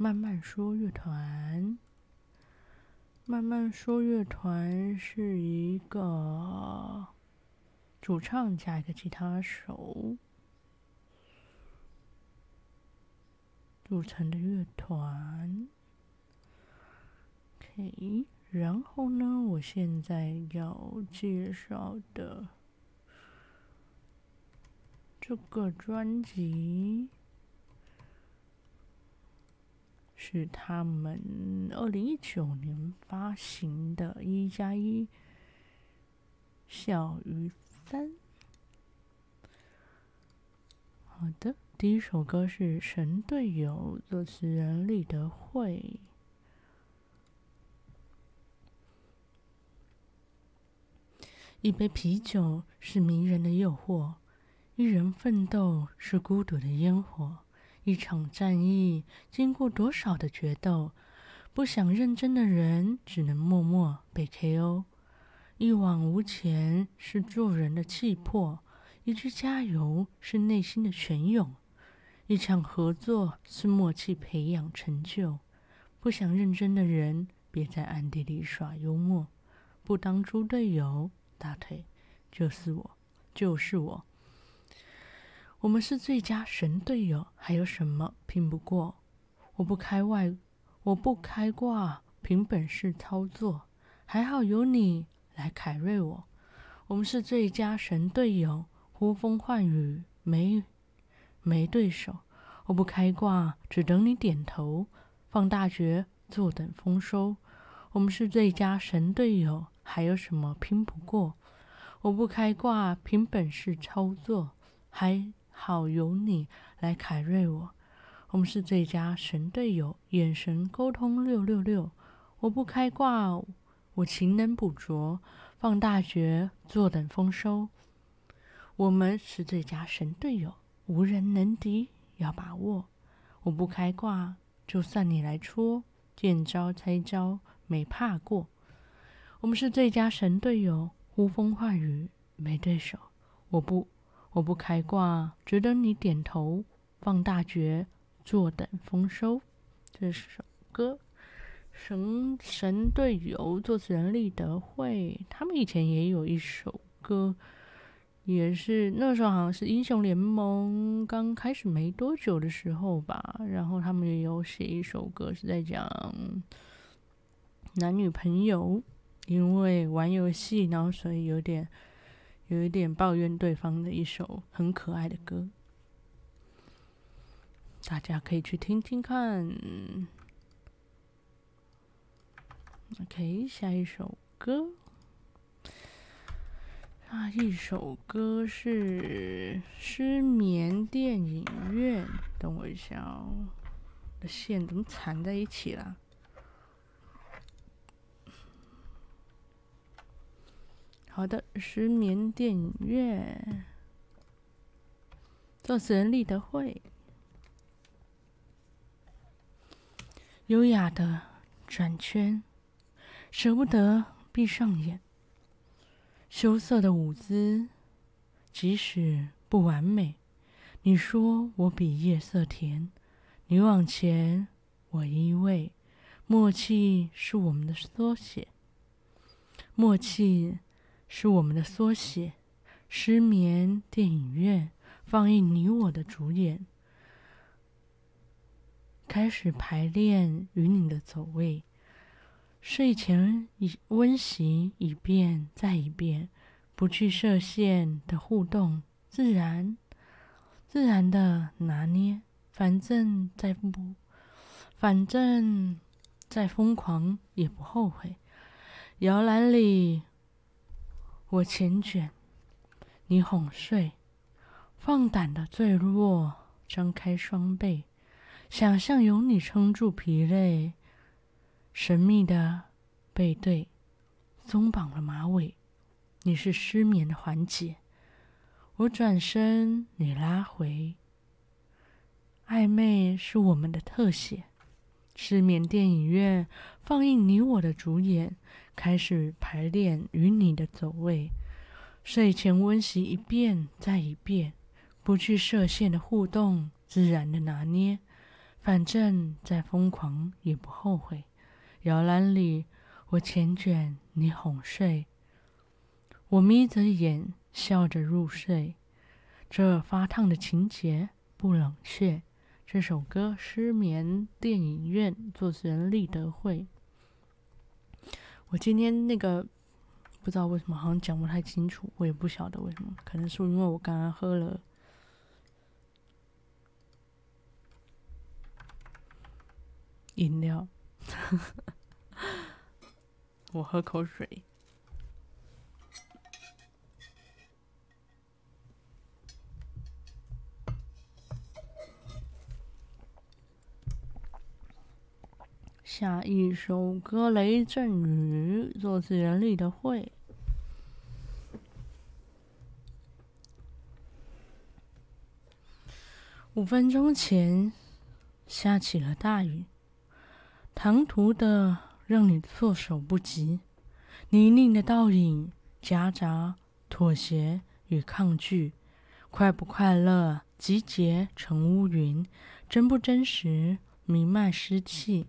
慢慢说乐团，慢慢说乐团是一个主唱加一个吉他手组成的乐团。OK，然后呢，我现在要介绍的这个专辑。是他们二零一九年发行的《一加一小于三》。好的，第一首歌是《神队友》，作词人李德惠。一杯啤酒是迷人的诱惑，一人奋斗是孤独的烟火。一场战役经过多少的决斗，不想认真的人只能默默被 KO。一往无前是做人的气魄，一句加油是内心的泉涌。一场合作是默契培养成就，不想认真的人别在暗地里耍幽默。不当猪队友，大腿就是我，就是我。我们是最佳神队友，还有什么拼不过？我不开外，我不开挂，凭本事操作，还好有你来凯瑞我。我们是最佳神队友，呼风唤雨没没对手。我不开挂，只等你点头，放大绝，坐等丰收。我们是最佳神队友，还有什么拼不过？我不开挂，凭本事操作，还。好有你来凯瑞我，我们是最佳神队友，眼神沟通六六六。我不开挂，我勤能补拙，放大学，坐等丰收。我们是最佳神队友，无人能敌，要把握。我不开挂，就算你来戳，见招拆招，没怕过。我们是最佳神队友，呼风唤雨没对手。我不。我不开挂，只等你点头。放大绝，坐等丰收。这首歌，神神队友，作词人立德惠。他们以前也有一首歌，也是那时候好像是英雄联盟刚开始没多久的时候吧。然后他们也有写一首歌，是在讲男女朋友因为玩游戏，然后所以有点。有一点抱怨对方的一首很可爱的歌，大家可以去听听看。OK，下一首歌，下一首歌是失眠电影院。等我一下哦，我的线怎么缠在一起了？好的，失眠电影院，作词人李德惠，优雅的转圈，舍不得闭上眼，羞涩的舞姿，即使不完美，你说我比夜色甜，你往前，我依偎，默契是我们的缩写，默契。是我们的缩写。失眠电影院放映你我的主演，开始排练与你的走位。睡前以温习一遍再一遍，不去设限的互动，自然自然的拿捏。反正再不，反正再疯狂也不后悔。摇篮里。我繾卷，你哄睡，放胆的坠落，张开双臂，想象有你撑住疲累，神秘的背对，松绑了马尾，你是失眠的缓解。我转身，你拉回，暧昧是我们的特写。是缅电影院放映你我的主演，开始排练与你的走位。睡前温习一遍再一遍，不去设限的互动，自然的拿捏。反正再疯狂也不后悔。摇篮里，我繾卷，你哄睡。我眯着眼，笑着入睡。这发烫的情节不冷却。这首歌《失眠电影院》，作词人李德惠。我今天那个不知道为什么，好像讲不太清楚，我也不晓得为什么，可能是因为我刚刚喝了饮料。我喝口水。下一首歌《雷阵雨》，作词人李德惠。五分钟前下起了大雨，唐突的让你措手不及，泥泞的倒影夹杂妥协与抗拒，快不快乐集结成乌云，真不真实弥漫湿气。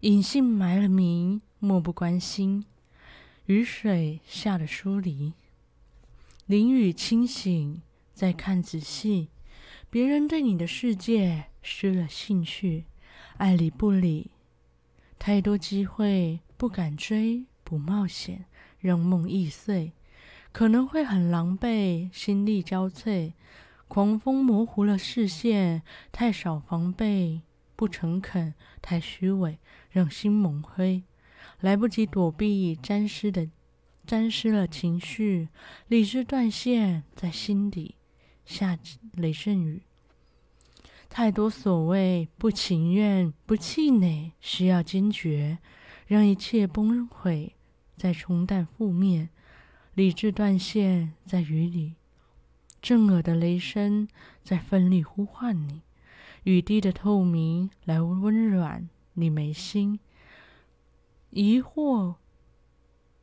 隐姓埋了名，漠不关心。雨水下的疏离，淋雨清醒，再看仔细。别人对你的世界失了兴趣，爱理不理。太多机会不敢追，不冒险，让梦易碎。可能会很狼狈，心力交瘁。狂风模糊了视线，太少防备。不诚恳，太虚伪，让心蒙灰，来不及躲避，沾湿的沾湿了情绪，理智断线，在心底下雷阵雨。太多所谓不情愿，不气馁，需要坚决，让一切崩溃，再冲淡负面，理智断线，在雨里，震耳的雷声在奋力呼唤你。雨滴的透明来温暖你没心，疑惑，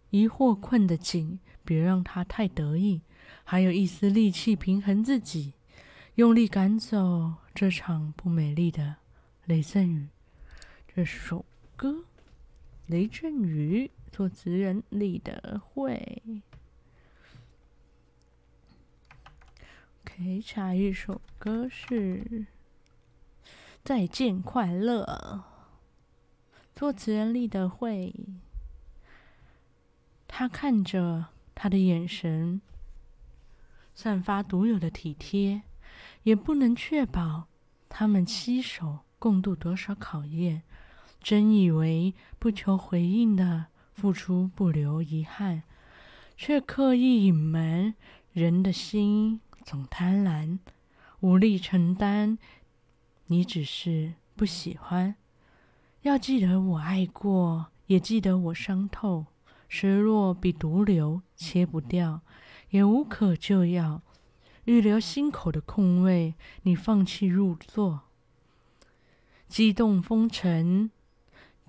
疑惑困得紧，别让他太得意，还有一丝力气平衡自己，用力赶走这场不美丽的雷阵雨。这首歌《雷阵雨》，作词人李德惠。OK，下一首歌是。再见，快乐。作词人李德惠，他看着他的眼神，散发独有的体贴，也不能确保他们携手共度多少考验。真以为不求回应的付出不留遗憾，却刻意隐瞒。人的心总贪婪，无力承担。你只是不喜欢，要记得我爱过，也记得我伤透。失落比毒瘤切不掉，也无可救药。预留心口的空位，你放弃入座。激动风尘，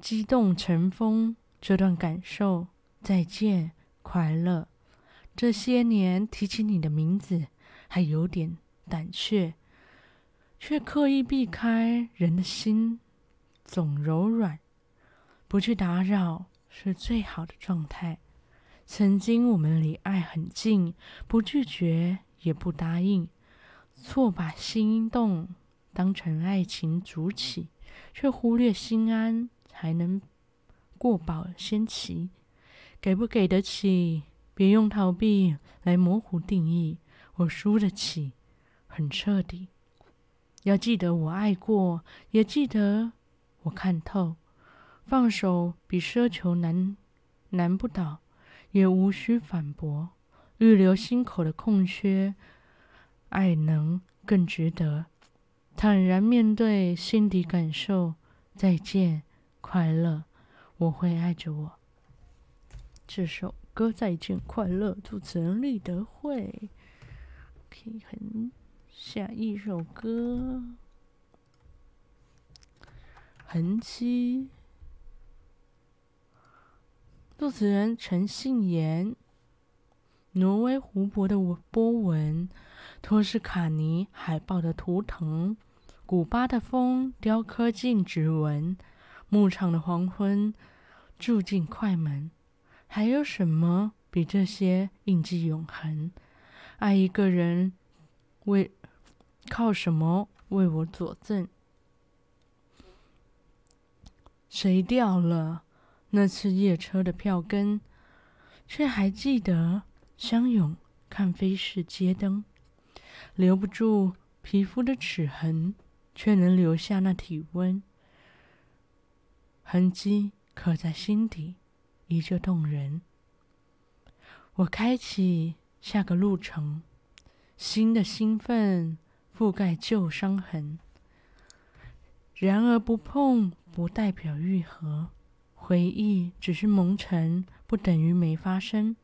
激动尘封这段感受。再见，快乐。这些年提起你的名字，还有点胆怯。却刻意避开，人的心总柔软，不去打扰是最好的状态。曾经我们离爱很近，不拒绝也不答应，错把心动当成爱情主体，却忽略心安才能过保先期。给不给得起？别用逃避来模糊定义。我输得起，很彻底。要记得我爱过，也记得我看透。放手比奢求难难不倒，也无需反驳。预留心口的空缺，爱能更值得。坦然面对心底感受。再见，快乐，我会爱着我。这首歌《再见，快乐》，主持人李德惠。可以很下一首歌，痕迹。作词人陈信妍。挪威湖泊的波纹，托斯卡尼海豹的图腾。古巴的风雕刻进指纹，牧场的黄昏住进快门，还有什么比这些印记永恒？爱一个人为靠什么为我佐证？谁掉了那次夜车的票根，却还记得相拥看飞逝街灯，留不住皮肤的齿痕。却能留下那体温，痕迹刻在心底，依旧动人。我开启下个路程，新的兴奋覆盖旧伤痕。然而不碰不代表愈合，回忆只是蒙尘，不等于没发生。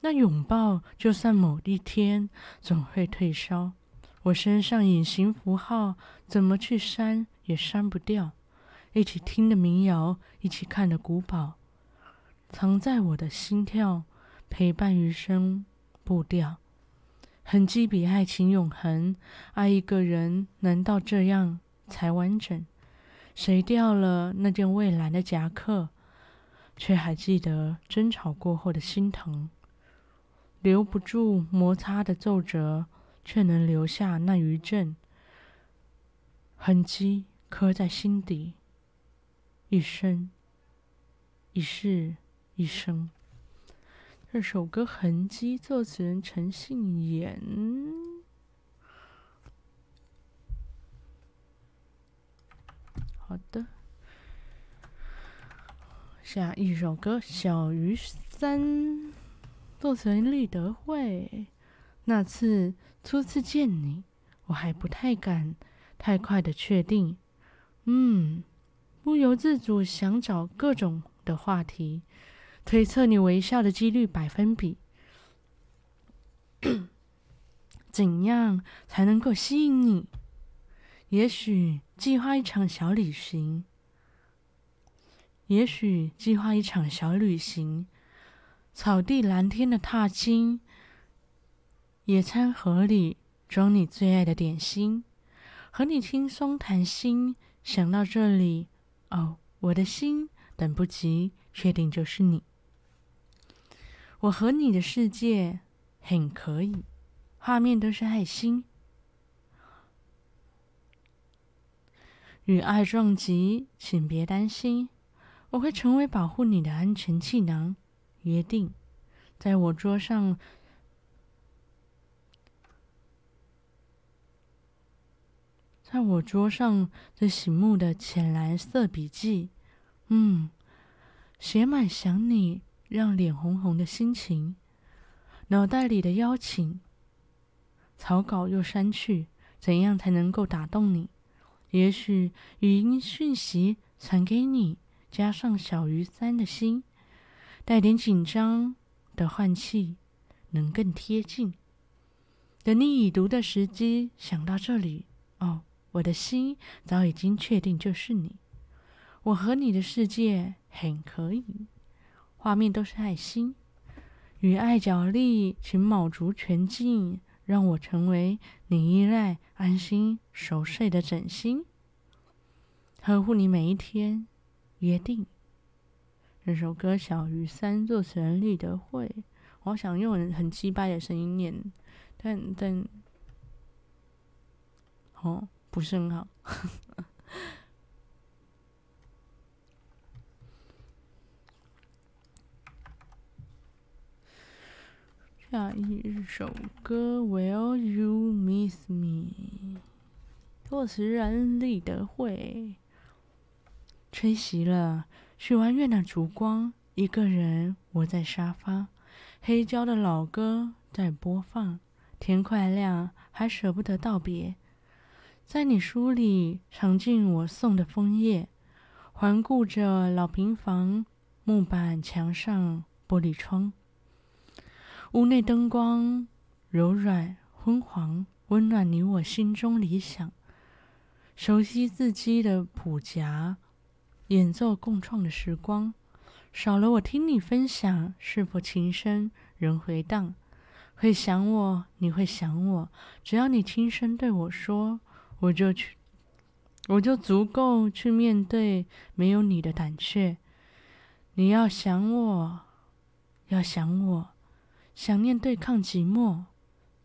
那拥抱，就算某一天总会退烧。我身上隐形符号，怎么去删也删不掉。一起听的民谣，一起看的古堡，藏在我的心跳，陪伴余生步调。痕迹比爱情永恒，爱一个人难道这样才完整？谁掉了那件蔚蓝的夹克，却还记得争吵过后的心疼？留不住摩擦的皱褶。却能留下那余震，痕迹刻在心底，一生一世一生。这首歌《痕迹》，作词人陈信言。好的，下一首歌《小鱼三》，作词立德惠。那次。初次见你，我还不太敢太快的确定，嗯，不由自主想找各种的话题，推测你微笑的几率百分比，怎样才能够吸引你？也许计划一场小旅行，也许计划一场小旅行，草地蓝天的踏青。野餐盒里装你最爱的点心，和你轻松谈心。想到这里，哦，我的心等不及，确定就是你。我和你的世界很可以，画面都是爱心。与爱撞击，请别担心，我会成为保护你的安全气囊。约定，在我桌上。在我桌上这醒目的浅蓝色笔记，嗯，写满想你让脸红红的心情，脑袋里的邀请，草稿又删去，怎样才能够打动你？也许语音讯息传给你，加上小于三的心，带点紧张的换气，能更贴近。等你已读的时机，想到这里，哦。我的心早已经确定就是你，我和你的世界很可以，画面都是爱心，与爱角力，请卯足全劲，让我成为你依赖、安心、熟睡的枕芯，呵护你每一天，约定。这首歌《小于三》作词人李德惠，我想用很鸡掰的声音念，但但，哦。不是很好。下一首歌《Will You Miss Me》，作词人李德惠。吹熄了许完愿的烛光，一个人窝在沙发，黑胶的老歌在播放，天快亮，还舍不得道别。在你书里尝尽我送的枫叶，环顾着老平房木板墙上玻璃窗，屋内灯光柔软昏黄，温暖你我心中理想。熟悉自己的谱夹，演奏共创的时光，少了我听你分享，是否琴声仍回荡？会想我，你会想我，只要你轻声对我说，我就去，我就足够去面对没有你的胆怯。你要想我，要想我，想念对抗寂寞，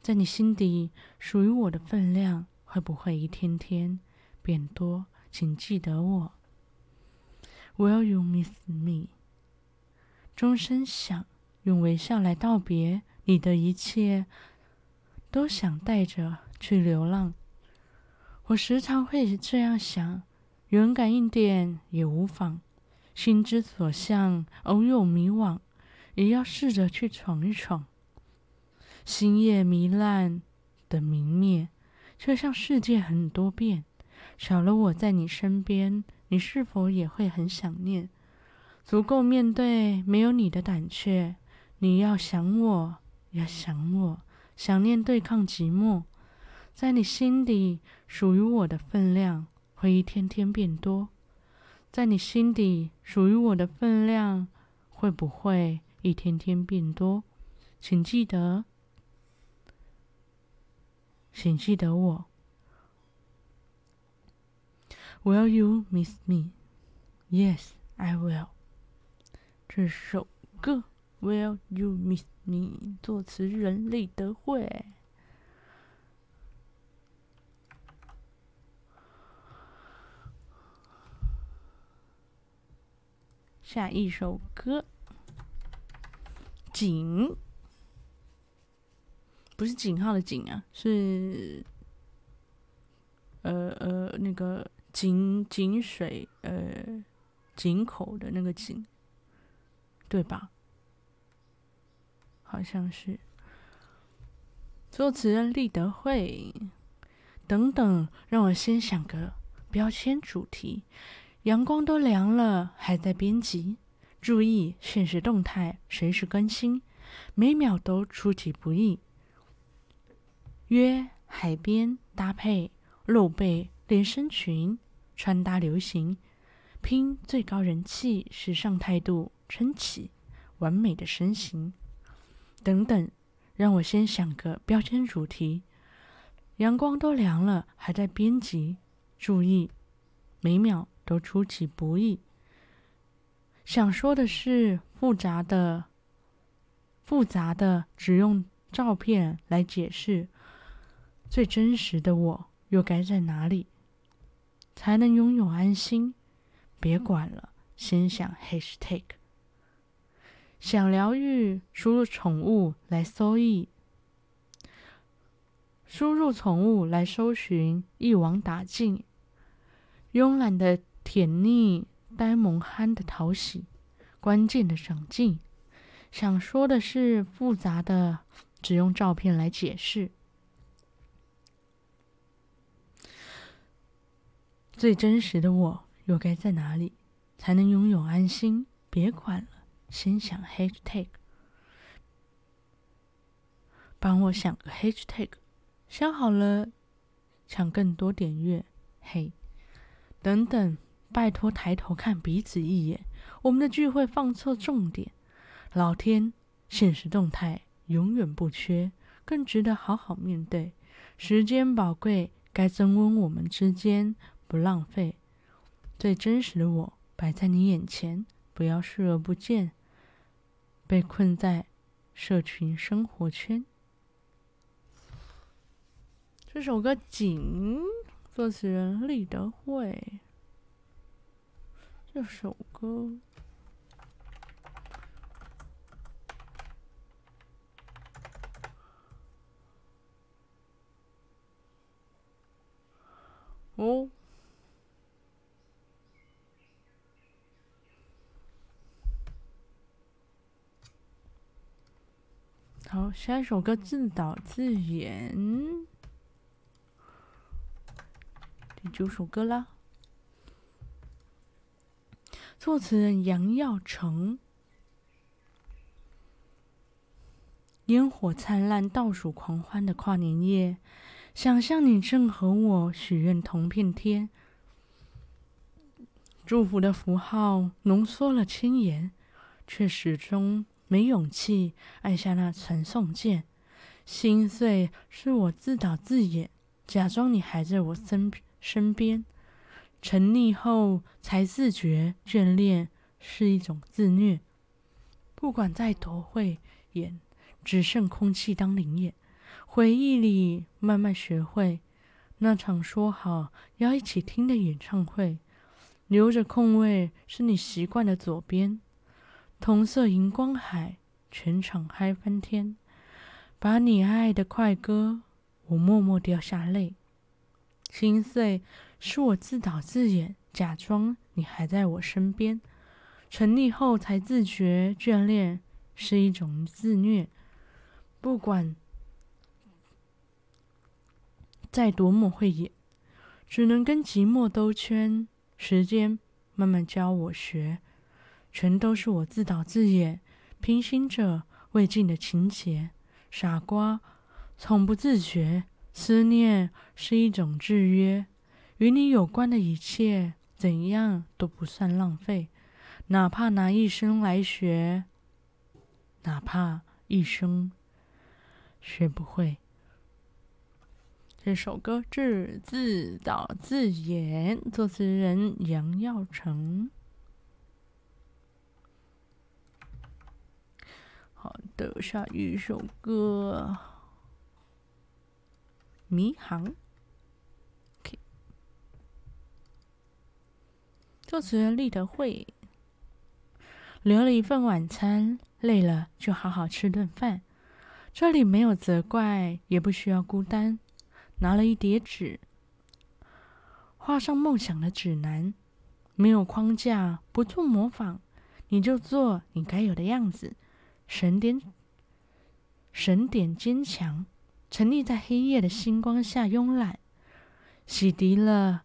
在你心底属于我的分量，会不会一天天？变多，请记得我。Will you miss me？钟声响，用微笑来道别你的一切，都想带着去流浪。我时常会这样想，勇敢一点也无妨。心之所向，偶有迷惘，也要试着去闯一闯。星夜糜烂的明灭，就像世界很多变。少了我在你身边，你是否也会很想念？足够面对没有你的胆怯。你要想我，要想我，想念对抗寂寞，在你心底属于我的分量会一天天变多。在你心底属于我的分量会不会一天天变多？请记得，请记得我。Will you miss me? Yes, I will. 这首歌《Will You Miss Me》作词人李德惠。下一首歌，井，不是井号的井啊，是呃呃那个。井井水，呃，井口的那个井，对吧？好像是。作词人李德惠，等等，让我先想个标签主题。阳光都凉了，还在编辑。注意，限时动态随时更新，每秒都出其不意。约海边搭配露背连身裙。穿搭流行，拼最高人气，时尚态度撑起完美的身形，等等，让我先想个标签主题。阳光都凉了，还在编辑，注意，每秒都出其不意。想说的是复杂的，复杂的，只用照片来解释，最真实的我又该在哪里？才能拥有安心。别管了，先想 hashtag。想疗愈，输入宠物来搜一，输入宠物来搜寻，一网打尽。慵懒的甜腻，呆萌憨的讨喜，关键的长进。想说的是复杂的，只用照片来解释。最真实的我又该在哪里，才能拥有安心？别管了，先想 hashtag，帮我想个 hashtag，想好了，抢更多点阅。嘿，等等，拜托抬头看彼此一眼，我们的聚会放错重点。老天，现实动态永远不缺，更值得好好面对。时间宝贵，该增温我们之间。不浪费，最真实的我摆在你眼前，不要视而不见，被困在社群生活圈。这首歌《井》，作词人李德惠。这首歌。哦。好，下一首歌自导自演。第九首歌啦。作词人杨耀成。烟火灿烂、倒数狂欢的跨年夜，想象你正和我许愿同片天，祝福的符号浓缩了千言，却始终没勇气按下那传送键。心碎是我自导自演，假装你还在我身身边，沉溺后才自觉眷恋是一种自虐。不管再多会演。只剩空气当临演，回忆里慢慢学会那场说好要一起听的演唱会，留着空位是你习惯的左边。同色荧光海，全场嗨翻天，把你爱的快歌，我默默掉下泪。心碎是我自导自演，假装你还在我身边，沉溺后才自觉眷恋是一种自虐。不管再多么会演，只能跟寂寞兜圈。时间慢慢教我学，全都是我自导自演，平行着未尽的情节。傻瓜，从不自觉，思念是一种制约。与你有关的一切，怎样都不算浪费，哪怕拿一生来学，哪怕一生。学不会。这首歌是自导自演，作词人杨耀成。好的，下一首歌《迷航》。作词人立德会。留了一份晚餐，累了就好好吃顿饭。这里没有责怪，也不需要孤单。拿了一叠纸，画上梦想的指南，没有框架，不做模仿，你就做你该有的样子。省点，省点坚强，沉溺在黑夜的星光下慵懒，洗涤了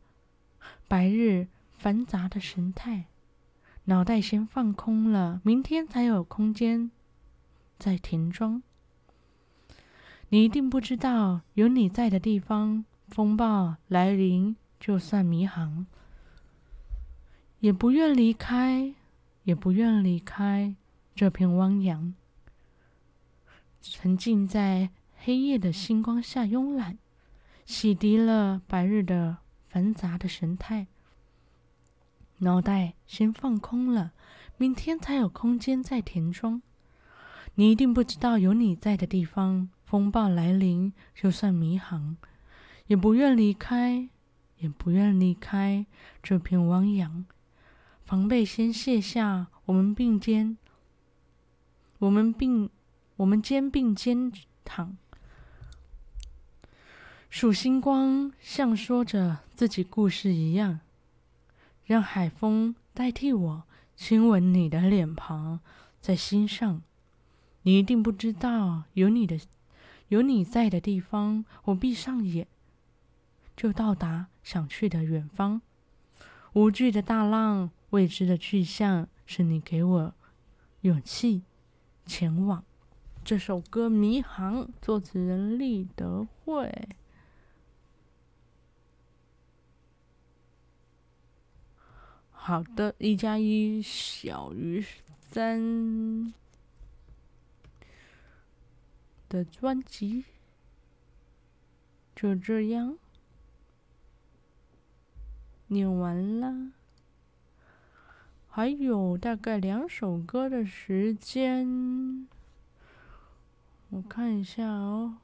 白日繁杂的神态，脑袋先放空了，明天才有空间再填装。你一定不知道，有你在的地方，风暴来临，就算迷航，也不愿离开，也不愿离开这片汪洋。沉浸在黑夜的星光下，慵懒，洗涤了白日的繁杂的神态，脑袋先放空了，明天才有空间再填充。你一定不知道，有你在的地方。风暴来临，就算迷航，也不愿离开，也不愿离开这片汪洋。防备先卸下，我们并肩，我们并，我们肩并肩躺，数星光，像说着自己故事一样，让海风代替我亲吻你的脸庞，在心上。你一定不知道，有你的。有你在的地方，我闭上眼，就到达想去的远方。无惧的大浪，未知的去向，是你给我勇气前往。这首歌《迷航》，作词人立德会。好的，一加一小于三。的专辑就这样念完了，还有大概两首歌的时间，我看一下哦。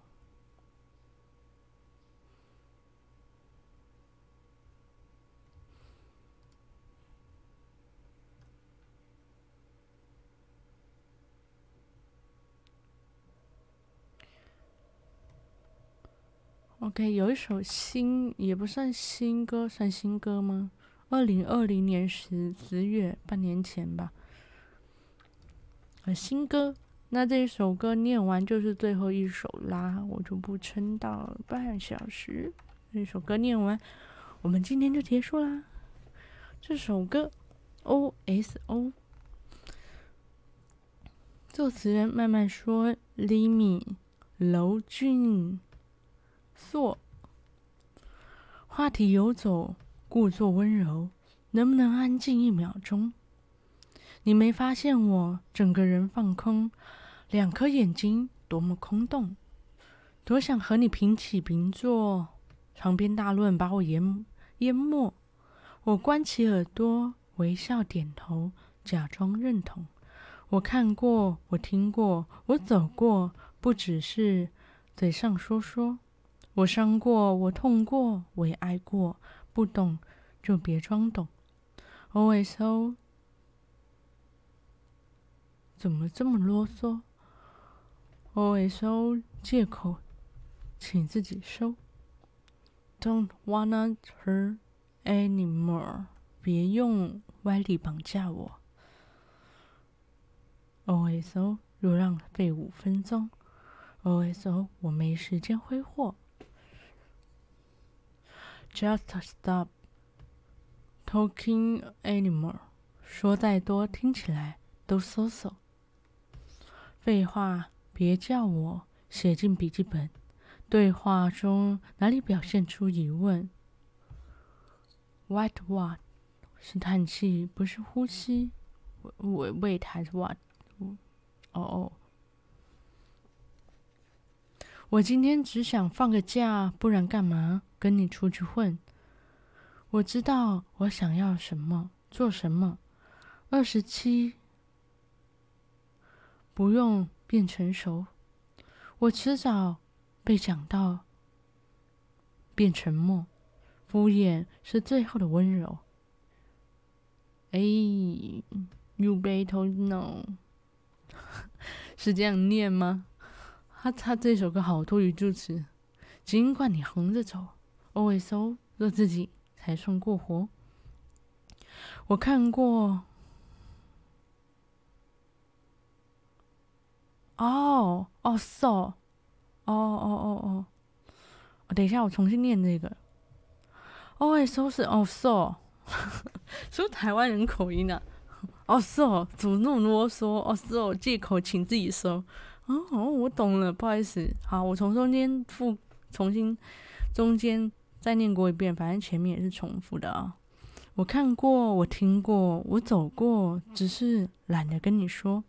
OK，有一首新，也不算新歌，算新歌吗？二零二零年十十月，半年前吧。呃，新歌，那这一首歌念完就是最后一首啦，我就不撑到半小时。这首歌念完，我们今天就结束啦。这首歌 O S O，作词人慢慢说，李米、娄峻硕。话题游走，故作温柔，能不能安静一秒钟？你没发现我整个人放空，两颗眼睛多么空洞，多想和你平起平坐，长篇大论把我淹淹没。我关起耳朵，微笑点头，假装认同。我看过，我听过，我走过，不只是嘴上说说。我伤过，我痛过，我也爱过，不懂就别装懂。OSO，怎么这么啰嗦？OSO，借口，请自己收。Don't wanna hurt anymore，别用歪理绑架我。OSO，若浪费五分钟。OSO，我没时间挥霍。Just stop talking anymore。说再多，听起来都馊馊。废话，别叫我写进笔记本。对话中哪里表现出疑问？What what？是叹气，不是呼吸。我 wait 还是 what？哦哦。我今天只想放个假，不然干嘛？跟你出去混，我知道我想要什么，做什么。二十七，不用变成熟，我迟早被讲到变沉默。敷衍是最后的温柔。哎，You better know，是这样念吗？他他这首歌好多语助词，尽管你横着走。OSO 做自己才算过活。我看过。哦哦，so，哦哦哦哦，等一下，我重新念这个。OSO 是哦 so，是台湾人口音啊？哦 so，怎么那么啰嗦？哦 so，借口请自己收。哦，我懂了，不好意思。好，我从中间复重新中间。再念过一遍，反正前面也是重复的啊。我看过，我听过，我走过，只是懒得跟你说。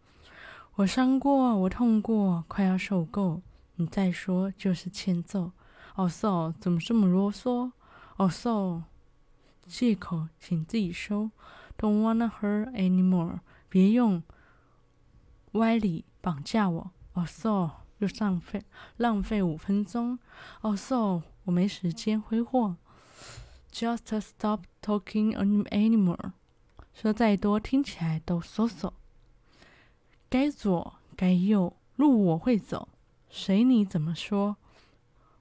我伤过，我痛过，快要受够。你再说就是欠揍。哦，so 怎么这么啰嗦？哦，so 借口请自己收。Don't wanna hurt anymore，别用歪理绑架我。哦，so 又浪费浪费五分钟。哦，so。我没时间挥霍，Just stop talking anymore。说再多听起来都馊馊。该左该右，路我会走，随你怎么说。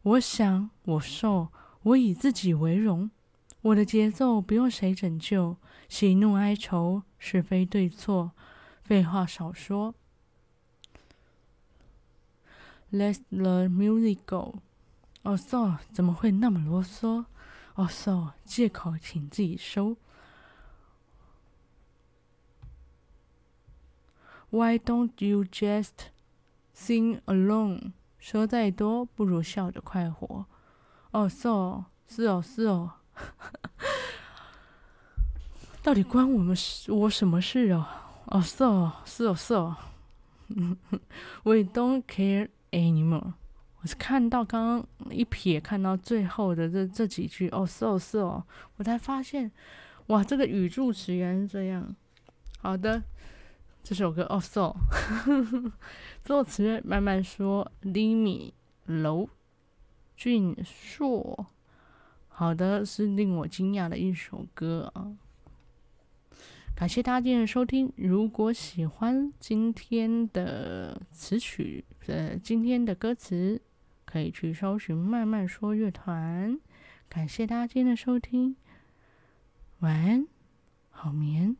我想我受，我以自己为荣。我的节奏不用谁拯救，喜怒哀愁是非对错，废话少说。Let the music go。哦，so 怎么会那么啰嗦？哦，so 借口请自己收。Why don't you just sing along？说再多不如笑着快活。哦，so 是哦是哦，到底关我们我什么事哦？哦，so 是哦是哦，We don't care anymore。我是看到刚刚一瞥，看到最后的这这几句哦，so so，我才发现，哇，这个语助词原来是这样。好的，这首歌哦，so，作词慢慢说，李米、娄俊硕。好的，是令我惊讶的一首歌啊。感谢大家今天的收听。如果喜欢今天的词曲，呃，今天的歌词。可以去搜寻“慢慢说乐团”。感谢大家今天的收听，晚安，好眠。